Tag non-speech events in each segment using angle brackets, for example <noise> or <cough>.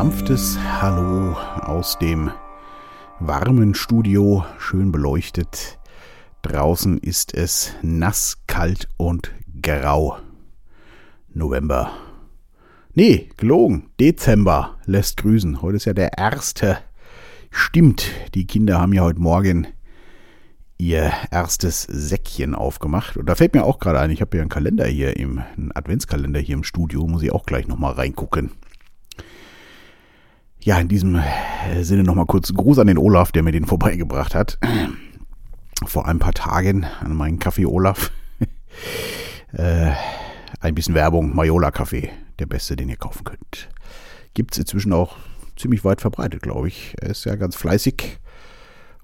sanftes Hallo aus dem warmen Studio, schön beleuchtet. Draußen ist es nass, kalt und grau. November. Nee, gelogen. Dezember lässt grüßen. Heute ist ja der erste. Stimmt, die Kinder haben ja heute Morgen ihr erstes Säckchen aufgemacht. Und da fällt mir auch gerade ein, ich habe ja einen Kalender hier im, einen Adventskalender hier im Studio, muss ich auch gleich nochmal reingucken. Ja, in diesem äh, Sinne nochmal kurz Gruß an den Olaf, der mir den vorbeigebracht hat. Vor ein paar Tagen an meinen Kaffee Olaf. <laughs> äh, ein bisschen Werbung, Majola Kaffee, der beste, den ihr kaufen könnt. Gibt es inzwischen auch ziemlich weit verbreitet, glaube ich. Er ist ja ganz fleißig.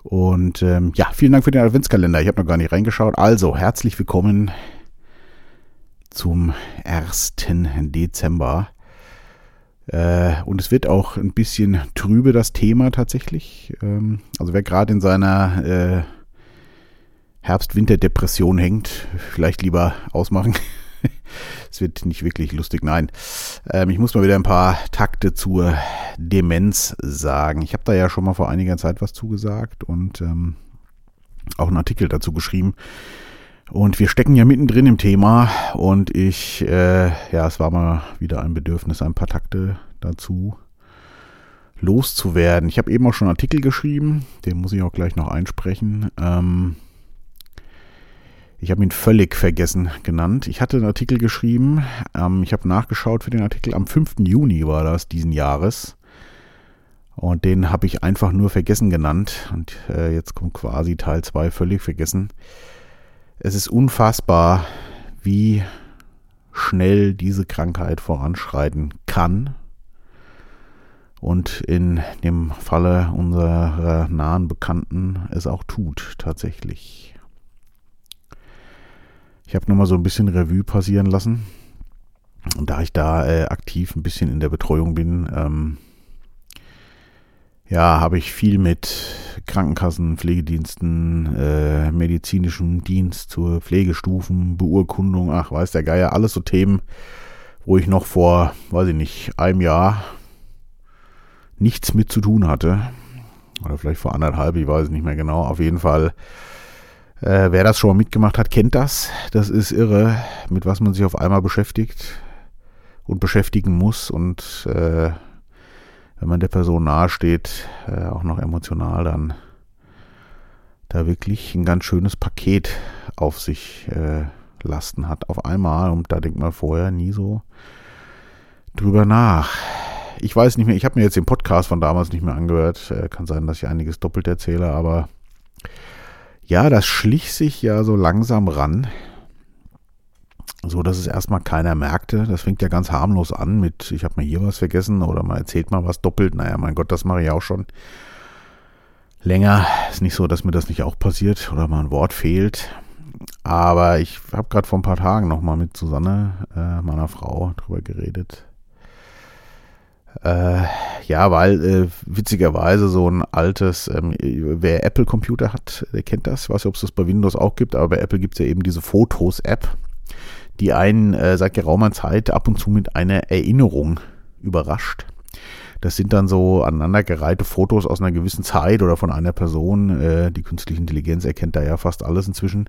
Und ähm, ja, vielen Dank für den Adventskalender. Ich habe noch gar nicht reingeschaut. Also, herzlich willkommen zum 1. Dezember. Äh, und es wird auch ein bisschen trübe, das Thema tatsächlich. Ähm, also wer gerade in seiner äh, Herbst-Winter-Depression hängt, vielleicht lieber ausmachen. <laughs> es wird nicht wirklich lustig, nein. Ähm, ich muss mal wieder ein paar Takte zur Demenz sagen. Ich habe da ja schon mal vor einiger Zeit was zugesagt und ähm, auch einen Artikel dazu geschrieben. Und wir stecken ja mittendrin im Thema und ich, äh, ja, es war mal wieder ein Bedürfnis, ein paar Takte dazu loszuwerden. Ich habe eben auch schon einen Artikel geschrieben, den muss ich auch gleich noch einsprechen. Ähm, ich habe ihn völlig vergessen genannt. Ich hatte einen Artikel geschrieben, ähm, ich habe nachgeschaut für den Artikel, am 5. Juni war das diesen Jahres. Und den habe ich einfach nur vergessen genannt. Und äh, jetzt kommt quasi Teil 2 völlig vergessen. Es ist unfassbar, wie schnell diese Krankheit voranschreiten kann. Und in dem Falle unserer nahen Bekannten es auch tut, tatsächlich. Ich habe nochmal so ein bisschen Revue passieren lassen. Und da ich da äh, aktiv ein bisschen in der Betreuung bin, ähm, ja, habe ich viel mit Krankenkassen, Pflegediensten, äh, medizinischem Dienst zur Pflegestufen, Beurkundung, ach, weiß der Geier, alles so Themen, wo ich noch vor, weiß ich nicht, einem Jahr nichts mit zu tun hatte. Oder vielleicht vor anderthalb, ich weiß es nicht mehr genau. Auf jeden Fall, äh, wer das schon mal mitgemacht hat, kennt das. Das ist irre, mit was man sich auf einmal beschäftigt und beschäftigen muss und äh, wenn man der Person nahesteht, äh, auch noch emotional, dann da wirklich ein ganz schönes Paket auf sich äh, lasten hat auf einmal und da denkt man vorher nie so drüber nach. Ich weiß nicht mehr, ich habe mir jetzt den Podcast von damals nicht mehr angehört. Äh, kann sein, dass ich einiges doppelt erzähle, aber ja, das schlich sich ja so langsam ran so dass es erstmal keiner merkte. Das fängt ja ganz harmlos an mit, ich habe mal hier was vergessen oder man erzählt mal was doppelt. Naja, mein Gott, das mache ich auch schon länger. Ist nicht so, dass mir das nicht auch passiert oder mal ein Wort fehlt. Aber ich habe gerade vor ein paar Tagen nochmal mit Susanne, äh, meiner Frau, drüber geredet. Äh, ja, weil äh, witzigerweise so ein altes, ähm, wer Apple-Computer hat, der kennt das. Ich weiß nicht, ob es das bei Windows auch gibt, aber bei Apple gibt es ja eben diese Fotos-App die einen äh, seit geraumer Zeit ab und zu mit einer Erinnerung überrascht. Das sind dann so aneinandergereihte Fotos aus einer gewissen Zeit oder von einer Person. Äh, die künstliche Intelligenz erkennt da ja fast alles inzwischen.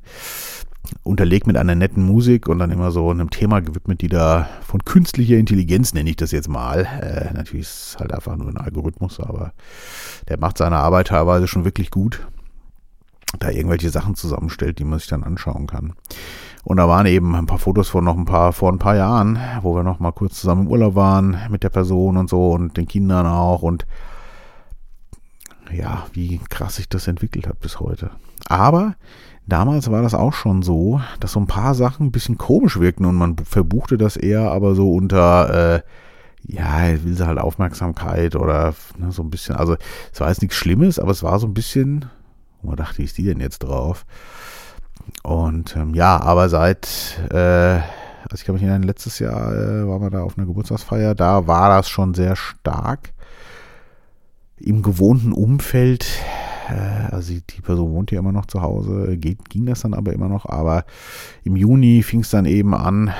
Unterlegt mit einer netten Musik und dann immer so einem Thema gewidmet, die da von künstlicher Intelligenz, nenne ich das jetzt mal. Äh, natürlich ist es halt einfach nur ein Algorithmus, aber der macht seine Arbeit teilweise schon wirklich gut. Da irgendwelche Sachen zusammenstellt, die man sich dann anschauen kann. Und da waren eben ein paar Fotos von noch ein paar, vor ein paar Jahren, wo wir noch mal kurz zusammen im Urlaub waren mit der Person und so und den Kindern auch und ja, wie krass sich das entwickelt hat bis heute. Aber damals war das auch schon so, dass so ein paar Sachen ein bisschen komisch wirkten und man verbuchte das eher aber so unter, äh, ja, will sie halt Aufmerksamkeit oder ne, so ein bisschen, also es war jetzt nichts Schlimmes, aber es war so ein bisschen, wo dachte, wie ist die denn jetzt drauf? Und ähm, ja, aber seit, äh, also ich kann mich erinnern, letztes Jahr äh, waren wir da auf einer Geburtstagsfeier, da war das schon sehr stark. Im gewohnten Umfeld, äh, also die Person wohnt ja immer noch zu Hause, geht, ging das dann aber immer noch, aber im Juni fing es dann eben an,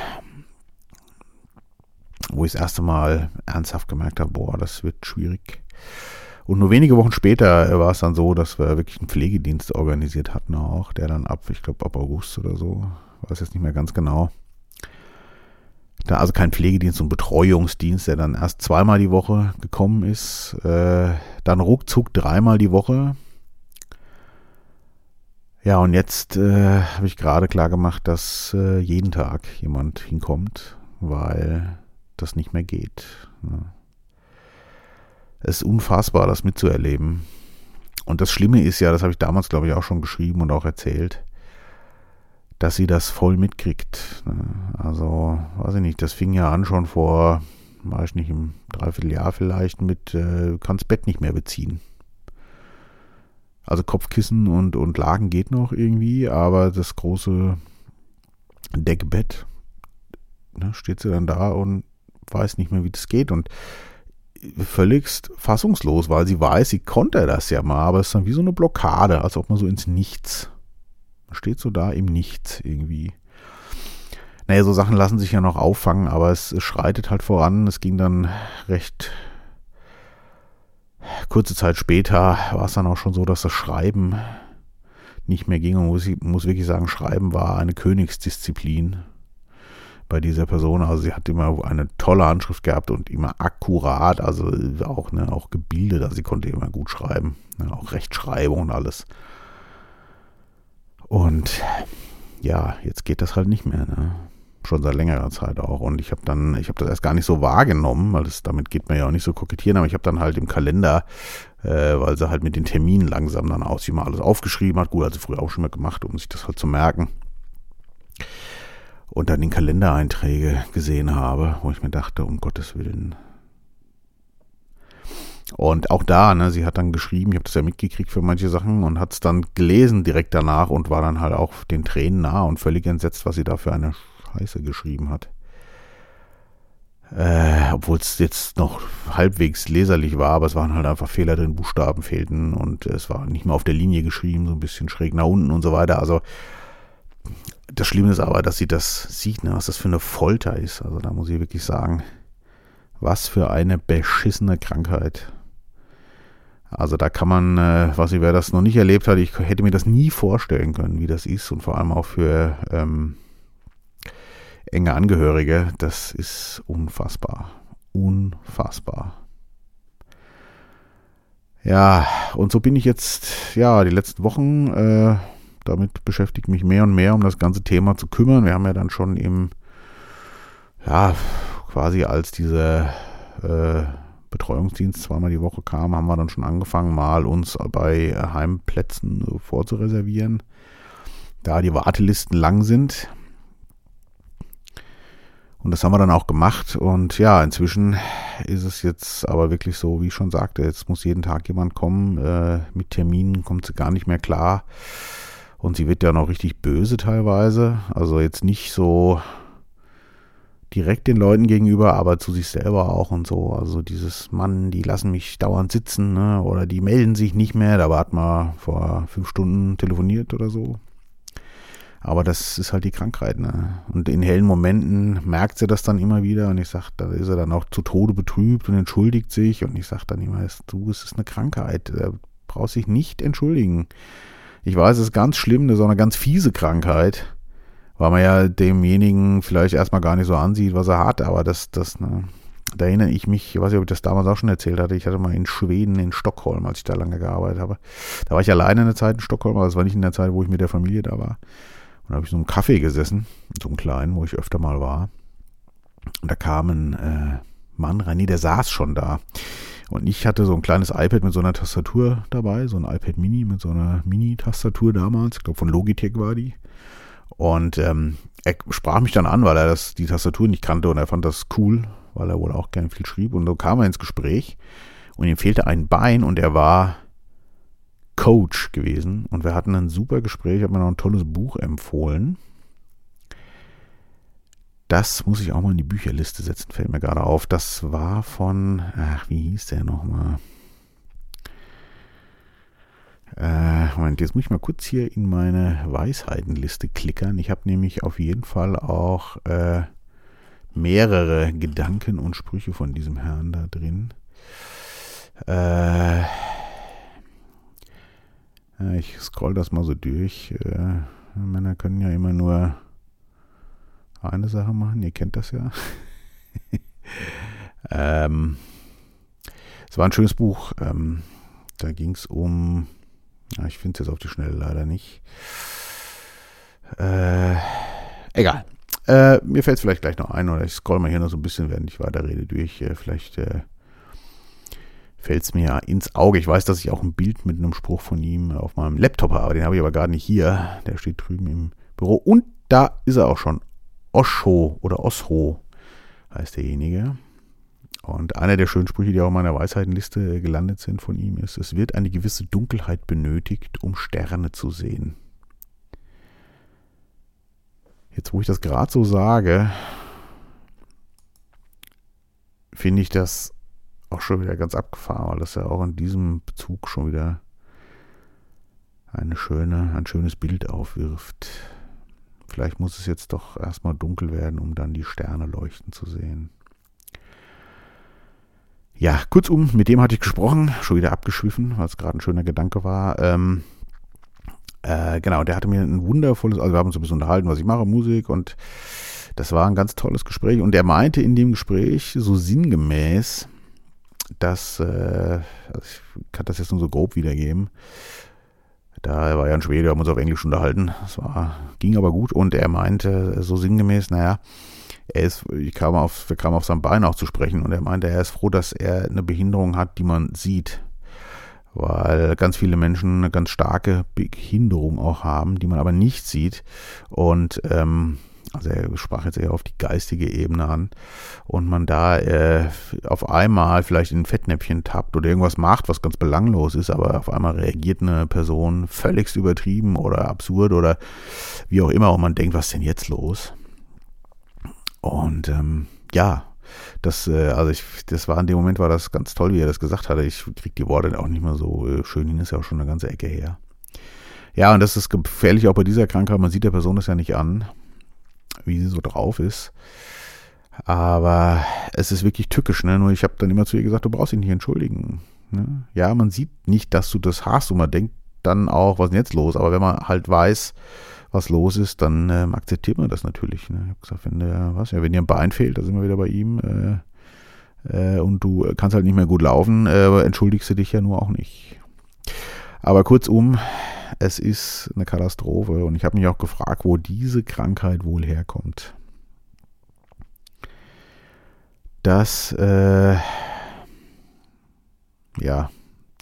wo ich das erste Mal ernsthaft gemerkt habe, boah, das wird schwierig. Und nur wenige Wochen später war es dann so, dass wir wirklich einen Pflegedienst organisiert hatten auch, der dann ab, ich glaube ab August oder so, weiß jetzt nicht mehr ganz genau. Da also kein Pflegedienst und Betreuungsdienst, der dann erst zweimal die Woche gekommen ist, äh, dann ruckzuck dreimal die Woche. Ja, und jetzt äh, habe ich gerade klar gemacht, dass äh, jeden Tag jemand hinkommt, weil das nicht mehr geht. Ja. Es ist unfassbar, das mitzuerleben. Und das Schlimme ist ja, das habe ich damals, glaube ich, auch schon geschrieben und auch erzählt, dass sie das voll mitkriegt. Ne? Also, weiß ich nicht, das fing ja an schon vor, weiß ich nicht, im Dreivierteljahr vielleicht mit, äh, kannst Bett nicht mehr beziehen. Also Kopfkissen und, und Lagen geht noch irgendwie, aber das große Deckbett, ne, steht sie dann da und weiß nicht mehr, wie das geht und völligst fassungslos, weil sie weiß, sie konnte das ja mal, aber es ist dann wie so eine Blockade, als ob man so ins Nichts man steht so da im Nichts irgendwie. Naja, so Sachen lassen sich ja noch auffangen, aber es, schreitet halt voran. Es ging dann recht kurze Zeit später war es dann auch schon so, dass das Schreiben nicht mehr ging. Und muss, ich muss wirklich sagen, Schreiben war eine Königsdisziplin bei dieser Person. Also sie hat immer eine tolle Handschrift gehabt und immer akkurat, also auch, ne, auch gebildet. Also sie konnte immer gut schreiben, ne, auch Rechtschreibung und alles. Und ja, jetzt geht das halt nicht mehr. Ne? Schon seit längerer Zeit auch. Und ich habe dann, ich habe das erst gar nicht so wahrgenommen, weil das, damit geht man ja auch nicht so kokettieren, aber ich habe dann halt im Kalender, äh, weil sie halt mit den Terminen langsam dann aus, wie man alles aufgeschrieben hat, gut, also früher auch schon mal gemacht, um sich das halt zu merken. Und dann den Kalendereinträge gesehen habe, wo ich mir dachte, um Gottes Willen, und auch da, ne, sie hat dann geschrieben, ich habe das ja mitgekriegt für manche Sachen und hat es dann gelesen direkt danach und war dann halt auch den Tränen nah und völlig entsetzt, was sie da für eine Scheiße geschrieben hat. Äh, Obwohl es jetzt noch halbwegs leserlich war, aber es waren halt einfach Fehler drin, Buchstaben fehlten und es war nicht mehr auf der Linie geschrieben, so ein bisschen schräg nach unten und so weiter. Also das Schlimme ist aber, dass sie das sieht, ne, was das für eine Folter ist. Also da muss ich wirklich sagen, was für eine beschissene Krankheit. Also da kann man, äh, was ich, wer das noch nicht erlebt hat, ich hätte mir das nie vorstellen können, wie das ist und vor allem auch für ähm, enge Angehörige, das ist unfassbar. Unfassbar. Ja, und so bin ich jetzt, ja, die letzten Wochen, äh, damit beschäftige ich mich mehr und mehr, um das ganze Thema zu kümmern. Wir haben ja dann schon im, ja, quasi als diese äh, Betreuungsdienst zweimal die Woche kam, haben wir dann schon angefangen, mal uns bei Heimplätzen vorzureservieren, da die Wartelisten lang sind. Und das haben wir dann auch gemacht. Und ja, inzwischen ist es jetzt aber wirklich so, wie ich schon sagte, jetzt muss jeden Tag jemand kommen. Äh, mit Terminen kommt sie gar nicht mehr klar. Und sie wird ja noch richtig böse teilweise. Also jetzt nicht so direkt den Leuten gegenüber, aber zu sich selber auch und so. Also dieses Mann, die lassen mich dauernd sitzen, ne? oder die melden sich nicht mehr. Da war mal vor fünf Stunden telefoniert oder so. Aber das ist halt die Krankheit, ne? Und in hellen Momenten merkt sie das dann immer wieder und ich sag, da ist er dann auch zu Tode betrübt und entschuldigt sich und ich sag dann immer, du, es ist eine Krankheit, er braucht sich nicht entschuldigen. Ich weiß, es ist ganz schlimm, das ist auch eine ganz fiese Krankheit weil man ja demjenigen vielleicht erstmal gar nicht so ansieht, was er hat, aber das, das, ne, da erinnere ich mich, ich weiß nicht, ob ich das damals auch schon erzählt hatte, ich hatte mal in Schweden, in Stockholm, als ich da lange gearbeitet habe. Da war ich alleine in der Zeit in Stockholm, aber das war nicht in der Zeit, wo ich mit der Familie da war. Und da habe ich so einen Kaffee gesessen, so einen kleinen, wo ich öfter mal war. Und da kam ein äh, Mann rein, nee, der saß schon da. Und ich hatte so ein kleines iPad mit so einer Tastatur dabei, so ein iPad Mini mit so einer Mini-Tastatur damals. Ich glaube, von Logitech war die. Und ähm, er sprach mich dann an, weil er das, die Tastatur nicht kannte und er fand das cool, weil er wohl auch gerne viel schrieb. Und so kam er ins Gespräch und ihm fehlte ein Bein und er war Coach gewesen. Und wir hatten ein super Gespräch, hat mir noch ein tolles Buch empfohlen. Das muss ich auch mal in die Bücherliste setzen, fällt mir gerade auf. Das war von, ach, wie hieß der nochmal? Äh, Moment, jetzt muss ich mal kurz hier in meine Weisheitenliste klickern. Ich habe nämlich auf jeden Fall auch äh, mehrere Gedanken und Sprüche von diesem Herrn da drin. Äh, ich scroll das mal so durch. Äh, Männer können ja immer nur eine Sache machen, ihr kennt das ja. <laughs> ähm, es war ein schönes Buch. Ähm, da ging es um, ja, ich finde es jetzt auf die Schnelle leider nicht. Äh, egal. Äh, mir fällt es vielleicht gleich noch ein oder ich scroll mal hier noch so ein bisschen, während ich weiterrede, durch. Äh, vielleicht äh, fällt es mir ins Auge. Ich weiß, dass ich auch ein Bild mit einem Spruch von ihm auf meinem Laptop habe. Den habe ich aber gar nicht hier. Der steht drüben im Büro. Und da ist er auch schon. Osho oder Osho heißt derjenige. Und einer der schönen Sprüche, die auch in meiner Weisheitenliste gelandet sind von ihm, ist, es wird eine gewisse Dunkelheit benötigt, um Sterne zu sehen. Jetzt, wo ich das gerade so sage, finde ich das auch schon wieder ganz abgefahren, weil das ja auch in diesem Bezug schon wieder eine schöne, ein schönes Bild aufwirft. Vielleicht muss es jetzt doch erstmal dunkel werden, um dann die Sterne leuchten zu sehen. Ja, kurzum, mit dem hatte ich gesprochen, schon wieder abgeschwiffen, weil es gerade ein schöner Gedanke war. Ähm, äh, genau, der hatte mir ein wundervolles, also wir haben uns ein bisschen unterhalten, was ich mache, Musik und das war ein ganz tolles Gespräch. Und er meinte in dem Gespräch so sinngemäß, dass, äh, also ich kann das jetzt nur so grob wiedergeben, da war ja ein Schwede, haben uns auf Englisch unterhalten. Das war, ging aber gut und er meinte so sinngemäß, naja, er ist, ich kam auf, wir kamen auf sein Bein auch zu sprechen und er meinte, er ist froh, dass er eine Behinderung hat, die man sieht. Weil ganz viele Menschen eine ganz starke Behinderung auch haben, die man aber nicht sieht. Und ähm, also er sprach jetzt eher auf die geistige Ebene an und man da äh, auf einmal vielleicht in ein Fettnäpfchen tappt oder irgendwas macht, was ganz belanglos ist, aber auf einmal reagiert eine Person völligst übertrieben oder absurd oder wie auch immer und man denkt, was ist denn jetzt los? Und ähm, ja, das, äh, also ich, das war in dem Moment war das ganz toll, wie er das gesagt hatte. Ich krieg die Worte auch nicht mehr so äh, schön hin, ist ja auch schon eine ganze Ecke her. Ja, und das ist gefährlich auch bei dieser Krankheit. Man sieht der Person das ja nicht an wie sie so drauf ist. Aber es ist wirklich tückisch, ne? Nur ich habe dann immer zu ihr gesagt, du brauchst dich nicht entschuldigen. Ne? Ja, man sieht nicht, dass du das hast und man denkt dann auch, was ist denn jetzt los? Aber wenn man halt weiß, was los ist, dann ähm, akzeptiert man das natürlich. Ne? Ich habe gesagt, wenn der, was, ja, wenn dir ein Bein fehlt, da sind wir wieder bei ihm, äh, äh, und du kannst halt nicht mehr gut laufen, äh, entschuldigst du dich ja nur auch nicht. Aber kurzum, es ist eine Katastrophe und ich habe mich auch gefragt, wo diese Krankheit wohl herkommt. Das, äh, ja,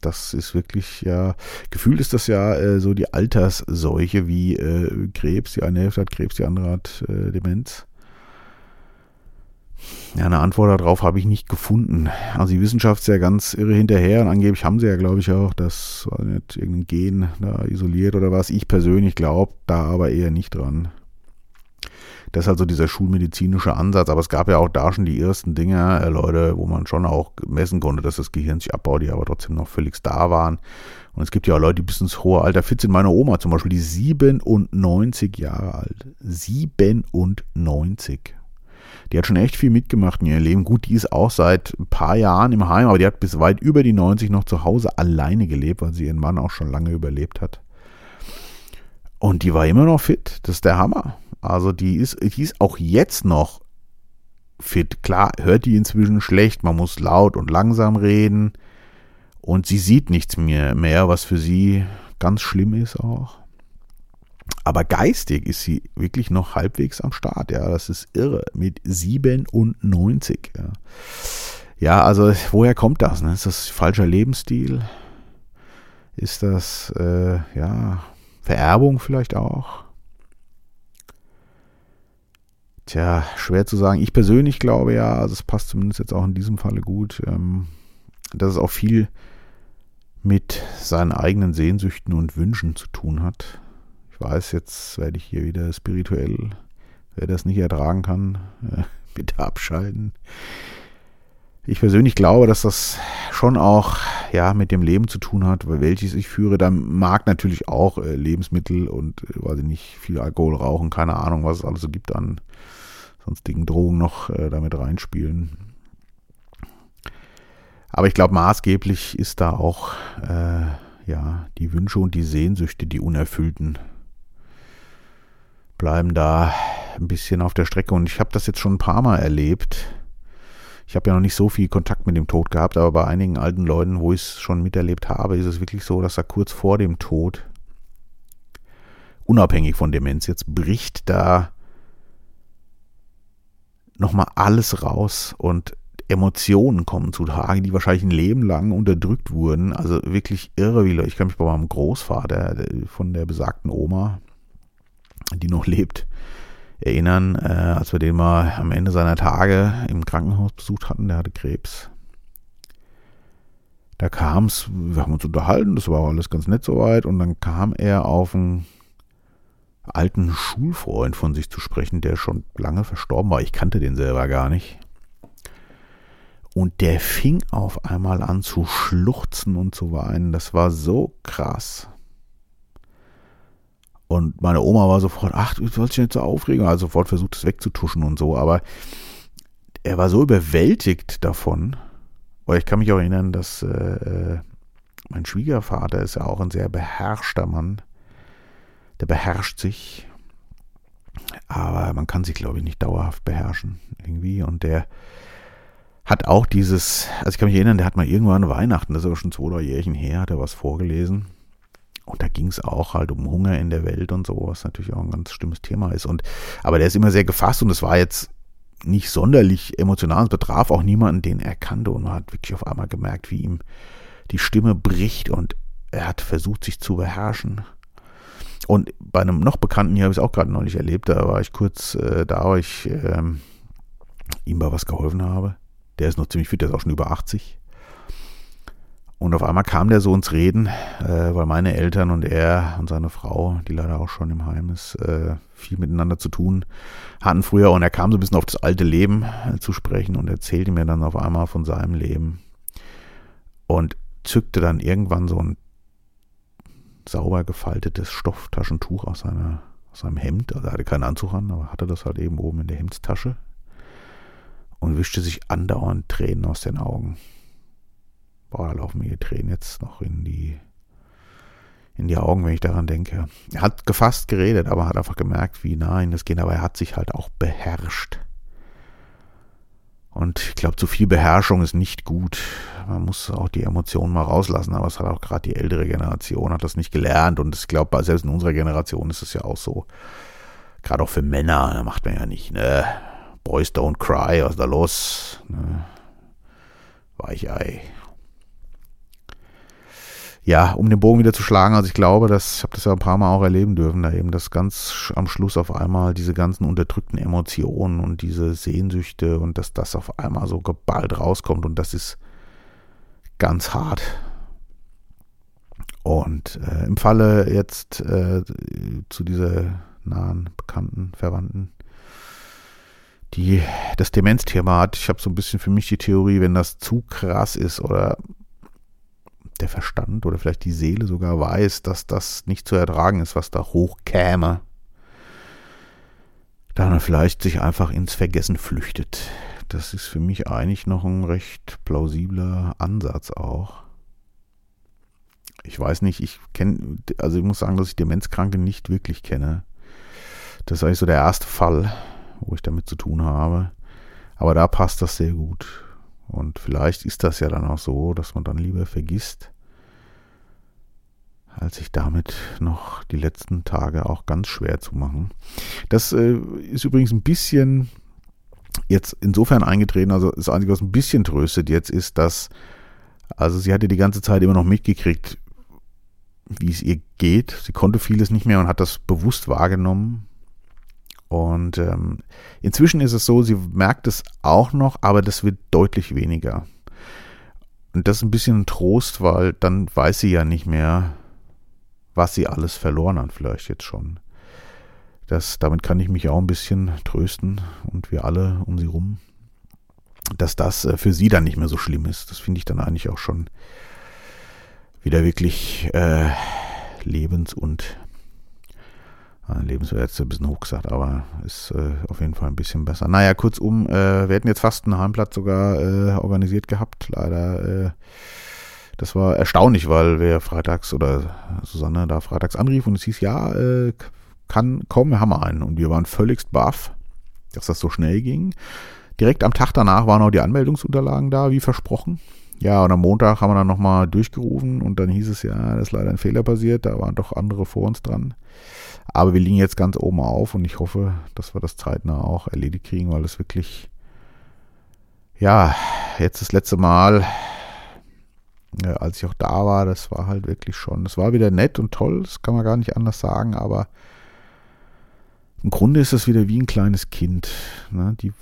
das ist wirklich, ja, gefühlt ist das ja äh, so die Altersseuche wie äh, Krebs. Die eine Hälfte hat Krebs, die andere hat äh, Demenz. Ja, eine Antwort darauf habe ich nicht gefunden. Also die Wissenschaft ist ja ganz irre hinterher und angeblich haben sie ja, glaube ich, auch das war nicht irgendein Gen da isoliert oder was. Ich persönlich glaube da aber eher nicht dran. Das ist also dieser schulmedizinische Ansatz, aber es gab ja auch da schon die ersten Dinge, äh, Leute, wo man schon auch messen konnte, dass das Gehirn sich abbaut, die aber trotzdem noch völlig da waren. Und es gibt ja auch Leute, die bis ins hohe Alter fit sind. Meine Oma zum Beispiel, die 97 Jahre alt. 97 die hat schon echt viel mitgemacht in ihrem Leben. Gut, die ist auch seit ein paar Jahren im Heim, aber die hat bis weit über die 90 noch zu Hause alleine gelebt, weil sie ihren Mann auch schon lange überlebt hat. Und die war immer noch fit. Das ist der Hammer. Also die ist, die ist auch jetzt noch fit. Klar, hört die inzwischen schlecht. Man muss laut und langsam reden. Und sie sieht nichts mehr, mehr was für sie ganz schlimm ist auch. Aber geistig ist sie wirklich noch halbwegs am Start. Ja, das ist irre. Mit 97. Ja, ja also woher kommt das? Ne? Ist das falscher Lebensstil? Ist das, äh, ja, Vererbung vielleicht auch? Tja, schwer zu sagen. Ich persönlich glaube ja, also es passt zumindest jetzt auch in diesem Falle gut, ähm, dass es auch viel mit seinen eigenen Sehnsüchten und Wünschen zu tun hat. Ich weiß, jetzt werde ich hier wieder spirituell. Wer das nicht ertragen kann, äh, <laughs> bitte abschalten. Ich persönlich glaube, dass das schon auch ja mit dem Leben zu tun hat, welches ich führe. Da mag natürlich auch äh, Lebensmittel und äh, weiß ich nicht viel Alkohol rauchen, keine Ahnung, was es alles so gibt an sonstigen Drogen noch damit reinspielen. Aber ich glaube, maßgeblich ist da auch äh, ja die Wünsche und die Sehnsüchte, die unerfüllten, bleiben da ein bisschen auf der Strecke. Und ich habe das jetzt schon ein paar Mal erlebt. Ich habe ja noch nicht so viel Kontakt mit dem Tod gehabt, aber bei einigen alten Leuten, wo ich es schon miterlebt habe, ist es wirklich so, dass er kurz vor dem Tod, unabhängig von Demenz jetzt, bricht da nochmal alles raus und Emotionen kommen zutage, die wahrscheinlich ein Leben lang unterdrückt wurden. Also wirklich irre, wie Ich kann mich bei meinem Großvater von der besagten Oma, die noch lebt, erinnern, äh, als wir den mal am Ende seiner Tage im Krankenhaus besucht hatten. Der hatte Krebs. Da kam es, wir haben uns unterhalten, das war alles ganz nett soweit. Und dann kam er auf einen alten Schulfreund von sich zu sprechen, der schon lange verstorben war. Ich kannte den selber gar nicht. Und der fing auf einmal an zu schluchzen und zu weinen. Das war so krass. Und meine Oma war sofort, ach, du sollst dich nicht so aufregen. Also sofort versucht es wegzutuschen und so. Aber er war so überwältigt davon. Oder ich kann mich auch erinnern, dass äh, äh, mein Schwiegervater ist ja auch ein sehr beherrschter Mann. Der beherrscht sich. Aber man kann sich, glaube ich, nicht dauerhaft beherrschen. Irgendwie. Und der hat auch dieses, also ich kann mich erinnern, der hat mal irgendwann Weihnachten, das ist aber schon zwei, drei Jährchen her, hat er was vorgelesen. Und da ging es auch halt um Hunger in der Welt und so, was natürlich auch ein ganz schlimmes Thema ist. Und, aber der ist immer sehr gefasst und es war jetzt nicht sonderlich emotional. Es betraf auch niemanden, den er kannte. Und man hat wirklich auf einmal gemerkt, wie ihm die Stimme bricht und er hat versucht, sich zu beherrschen. Und bei einem noch Bekannten hier habe ich es auch gerade neulich erlebt. Da war ich kurz äh, da, wo ich ähm, ihm bei was geholfen habe. Der ist noch ziemlich fit, der ist auch schon über 80. Und auf einmal kam der so ins Reden, äh, weil meine Eltern und er und seine Frau, die leider auch schon im Heim ist, äh, viel miteinander zu tun hatten früher. Und er kam so ein bisschen auf das alte Leben äh, zu sprechen und erzählte mir dann auf einmal von seinem Leben. Und zückte dann irgendwann so ein sauber gefaltetes Stofftaschentuch aus, seiner, aus seinem Hemd. Also er hatte keinen Anzug an, aber hatte das halt eben oben in der Hemdstasche. Und wischte sich andauernd Tränen aus den Augen. Boah, da laufen mir die Tränen jetzt noch in die, in die Augen, wenn ich daran denke. Er hat gefasst geredet, aber hat einfach gemerkt, wie nah ihn das geht. Aber er hat sich halt auch beherrscht. Und ich glaube, zu viel Beherrschung ist nicht gut. Man muss auch die Emotionen mal rauslassen. Aber es hat auch gerade die ältere Generation hat das nicht gelernt. Und ich glaube, selbst in unserer Generation ist es ja auch so. Gerade auch für Männer, da macht man ja nicht, ne? Boys don't cry, was ist da los? Ne? Weichei ja, um den Bogen wieder zu schlagen, also ich glaube, dass, ich habe das ja ein paar Mal auch erleben dürfen, da eben das ganz am Schluss auf einmal diese ganzen unterdrückten Emotionen und diese Sehnsüchte und dass das auf einmal so geballt rauskommt und das ist ganz hart. Und äh, im Falle jetzt äh, zu dieser nahen Bekannten, Verwandten, die das Demenzthema hat, ich habe so ein bisschen für mich die Theorie, wenn das zu krass ist oder der Verstand oder vielleicht die Seele sogar weiß, dass das nicht zu ertragen ist, was da hochkäme, dann er vielleicht sich einfach ins Vergessen flüchtet. Das ist für mich eigentlich noch ein recht plausibler Ansatz auch. Ich weiß nicht, ich kenne, also ich muss sagen, dass ich Demenzkranke nicht wirklich kenne. Das ist eigentlich so der erste Fall, wo ich damit zu tun habe. Aber da passt das sehr gut. Und vielleicht ist das ja dann auch so, dass man dann lieber vergisst, als sich damit noch die letzten Tage auch ganz schwer zu machen. Das äh, ist übrigens ein bisschen jetzt insofern eingetreten, also das Einzige, was ein bisschen tröstet jetzt ist, dass, also sie hatte die ganze Zeit immer noch mitgekriegt, wie es ihr geht. Sie konnte vieles nicht mehr und hat das bewusst wahrgenommen. Und ähm, inzwischen ist es so, sie merkt es auch noch, aber das wird deutlich weniger. Und das ist ein bisschen ein Trost, weil dann weiß sie ja nicht mehr, was sie alles verloren hat, vielleicht jetzt schon. Das, damit kann ich mich auch ein bisschen trösten und wir alle um sie rum, dass das äh, für sie dann nicht mehr so schlimm ist. Das finde ich dann eigentlich auch schon wieder wirklich äh, lebens- und Lebenswert jetzt ein bisschen hoch gesagt, aber ist äh, auf jeden Fall ein bisschen besser. Naja, kurzum, äh, wir hätten jetzt fast einen Heimplatz sogar äh, organisiert gehabt. Leider, äh, das war erstaunlich, weil wir freitags oder Susanne da freitags anrief und es hieß, ja, äh, kann kommen, wir haben einen. Und wir waren völligst baff, dass das so schnell ging. Direkt am Tag danach waren auch die Anmeldungsunterlagen da, wie versprochen. Ja, und am Montag haben wir dann nochmal durchgerufen und dann hieß es ja, da ist leider ein Fehler passiert, da waren doch andere vor uns dran. Aber wir liegen jetzt ganz oben auf und ich hoffe, dass wir das zeitnah auch erledigt kriegen, weil es wirklich, ja, jetzt das letzte Mal, ja, als ich auch da war, das war halt wirklich schon, das war wieder nett und toll, das kann man gar nicht anders sagen, aber im Grunde ist es wieder wie ein kleines Kind. Ne? Die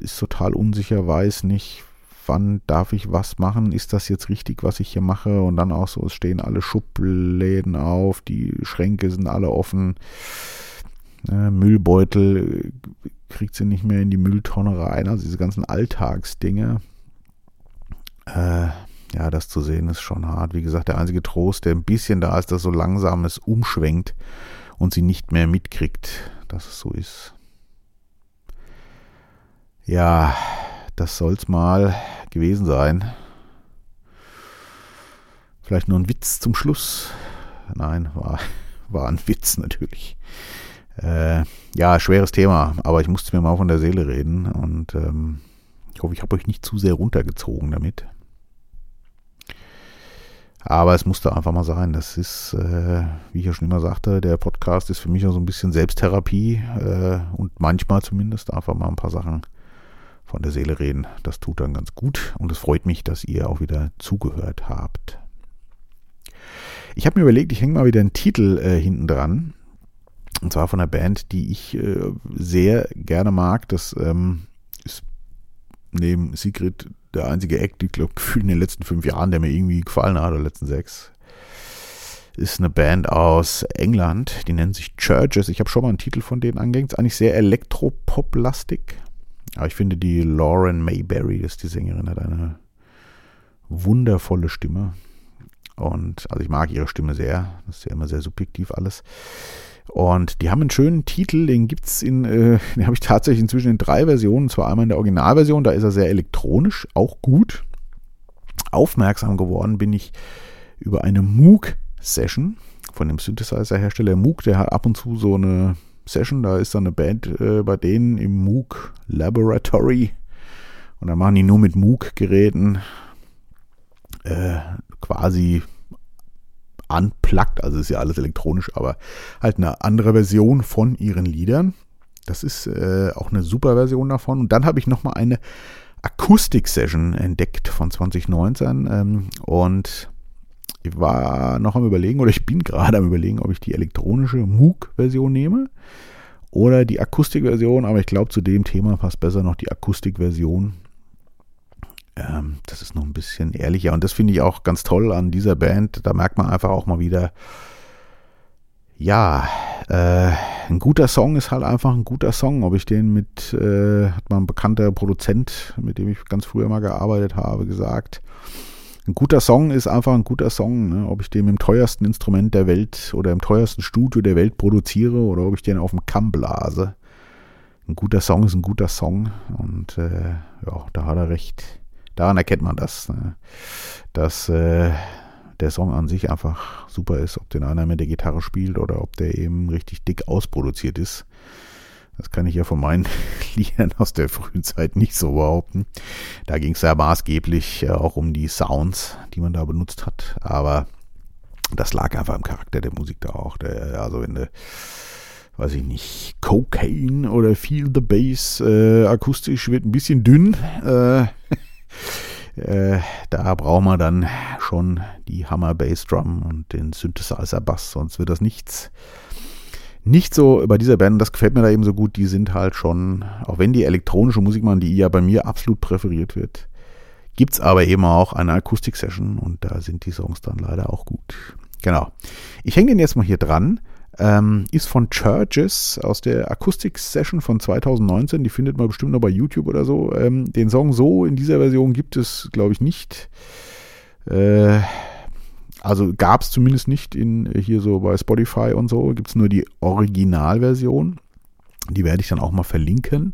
ist total unsicher, weiß nicht, wann darf ich was machen, ist das jetzt richtig, was ich hier mache und dann auch so, es stehen alle Schubläden auf, die Schränke sind alle offen, äh, Müllbeutel kriegt sie nicht mehr in die Mülltonne rein, also diese ganzen Alltagsdinge. Äh, ja, das zu sehen ist schon hart. Wie gesagt, der einzige Trost, der ein bisschen da ist, dass so langsam es umschwenkt und sie nicht mehr mitkriegt, dass es so ist. Ja, das soll's mal gewesen sein. Vielleicht nur ein Witz zum Schluss. Nein, war, <laughs> war ein Witz natürlich. Äh, ja, schweres Thema, aber ich musste mir mal von der Seele reden und ähm, ich hoffe, ich habe euch nicht zu sehr runtergezogen damit. Aber es musste einfach mal sein. Das ist, äh, wie ich ja schon immer sagte, der Podcast ist für mich auch so ein bisschen Selbsttherapie äh, und manchmal zumindest einfach mal ein paar Sachen von der Seele reden. Das tut dann ganz gut und es freut mich, dass ihr auch wieder zugehört habt. Ich habe mir überlegt, ich hänge mal wieder einen Titel äh, hinten dran. Und zwar von einer Band, die ich äh, sehr gerne mag. Das ähm, ist neben Secret der einzige Act, ich glaube, gefühlt in den letzten fünf Jahren, der mir irgendwie gefallen hat, oder letzten sechs. Ist eine Band aus England, die nennt sich Churches. Ich habe schon mal einen Titel von denen angehängt. Ist eigentlich sehr Elektropop-lastig. Aber ich finde, die Lauren Mayberry, ist die Sängerin, hat eine wundervolle Stimme. Und also ich mag ihre Stimme sehr. Das ist ja immer sehr subjektiv alles. Und die haben einen schönen Titel, den gibt es in, äh, <laughs> den habe ich tatsächlich inzwischen in drei Versionen. Zwar einmal in der Originalversion, da ist er sehr elektronisch, auch gut. Aufmerksam geworden bin ich über eine Moog-Session von dem Synthesizer-Hersteller Moog. Der hat ab und zu so eine Session. Da ist dann eine Band äh, bei denen im Moog Laboratory. Und da machen die nur mit Moog-Geräten äh, quasi unplugged, also ist ja alles elektronisch, aber halt eine andere Version von ihren Liedern. Das ist äh, auch eine super Version davon. Und dann habe ich nochmal eine Akustik-Session entdeckt von 2019 ähm, und ich war noch am überlegen, oder ich bin gerade am überlegen, ob ich die elektronische Moog-Version nehme oder die Akustik-Version, aber ich glaube, zu dem Thema passt besser noch die Akustik-Version. Ähm, das ist noch ein bisschen ehrlicher und das finde ich auch ganz toll an dieser Band. Da merkt man einfach auch mal wieder, ja, äh, ein guter Song ist halt einfach ein guter Song. Ob ich den mit, äh, hat mal ein bekannter Produzent, mit dem ich ganz früher mal gearbeitet habe, gesagt, ein guter Song ist einfach ein guter Song. Ne? Ob ich den im teuersten Instrument der Welt oder im teuersten Studio der Welt produziere oder ob ich den auf dem Kamm blase. Ein guter Song ist ein guter Song und äh, ja, da hat er recht. Daran erkennt man das, ne? dass äh, der Song an sich einfach super ist, ob den einer mit der Gitarre spielt oder ob der eben richtig dick ausproduziert ist. Das kann ich ja von meinen <laughs> Liedern aus der frühen Zeit nicht so behaupten. Da ging es ja maßgeblich äh, auch um die Sounds, die man da benutzt hat. Aber das lag einfach im Charakter der Musik da auch. Der, also wenn du, weiß ich nicht, Cocaine oder Feel the Bass äh, akustisch wird ein bisschen dünn. Äh, <laughs> äh, da braucht man dann schon die Hammer Bass Drum und den Synthesizer Bass, sonst wird das nichts nicht so bei dieser Band, das gefällt mir da eben so gut, die sind halt schon, auch wenn die elektronische Musik machen, die ja bei mir absolut präferiert wird, gibt es aber eben auch eine Akustik-Session und da sind die Songs dann leider auch gut. Genau. Ich hänge den jetzt mal hier dran. Ähm, ist von Churches aus der Akustik-Session von 2019. Die findet man bestimmt noch bei YouTube oder so. Ähm, den Song so in dieser Version gibt es, glaube ich, nicht. Äh, Also gab es zumindest nicht in hier so bei Spotify und so, gibt es nur die Originalversion. Die werde ich dann auch mal verlinken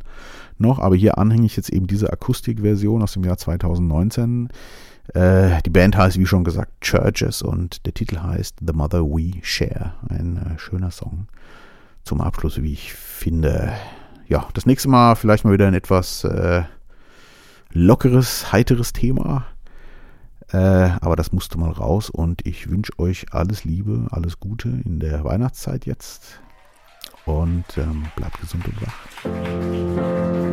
noch, aber hier anhänge ich jetzt eben diese Akustikversion aus dem Jahr 2019. Äh, die Band heißt, wie schon gesagt, Churches und der Titel heißt The Mother We Share. Ein äh, schöner Song zum Abschluss, wie ich finde. Ja, das nächste Mal vielleicht mal wieder ein etwas äh, lockeres, heiteres Thema. Äh, aber das musste mal raus und ich wünsche euch alles Liebe, alles Gute in der Weihnachtszeit jetzt und ähm, bleibt gesund und wach.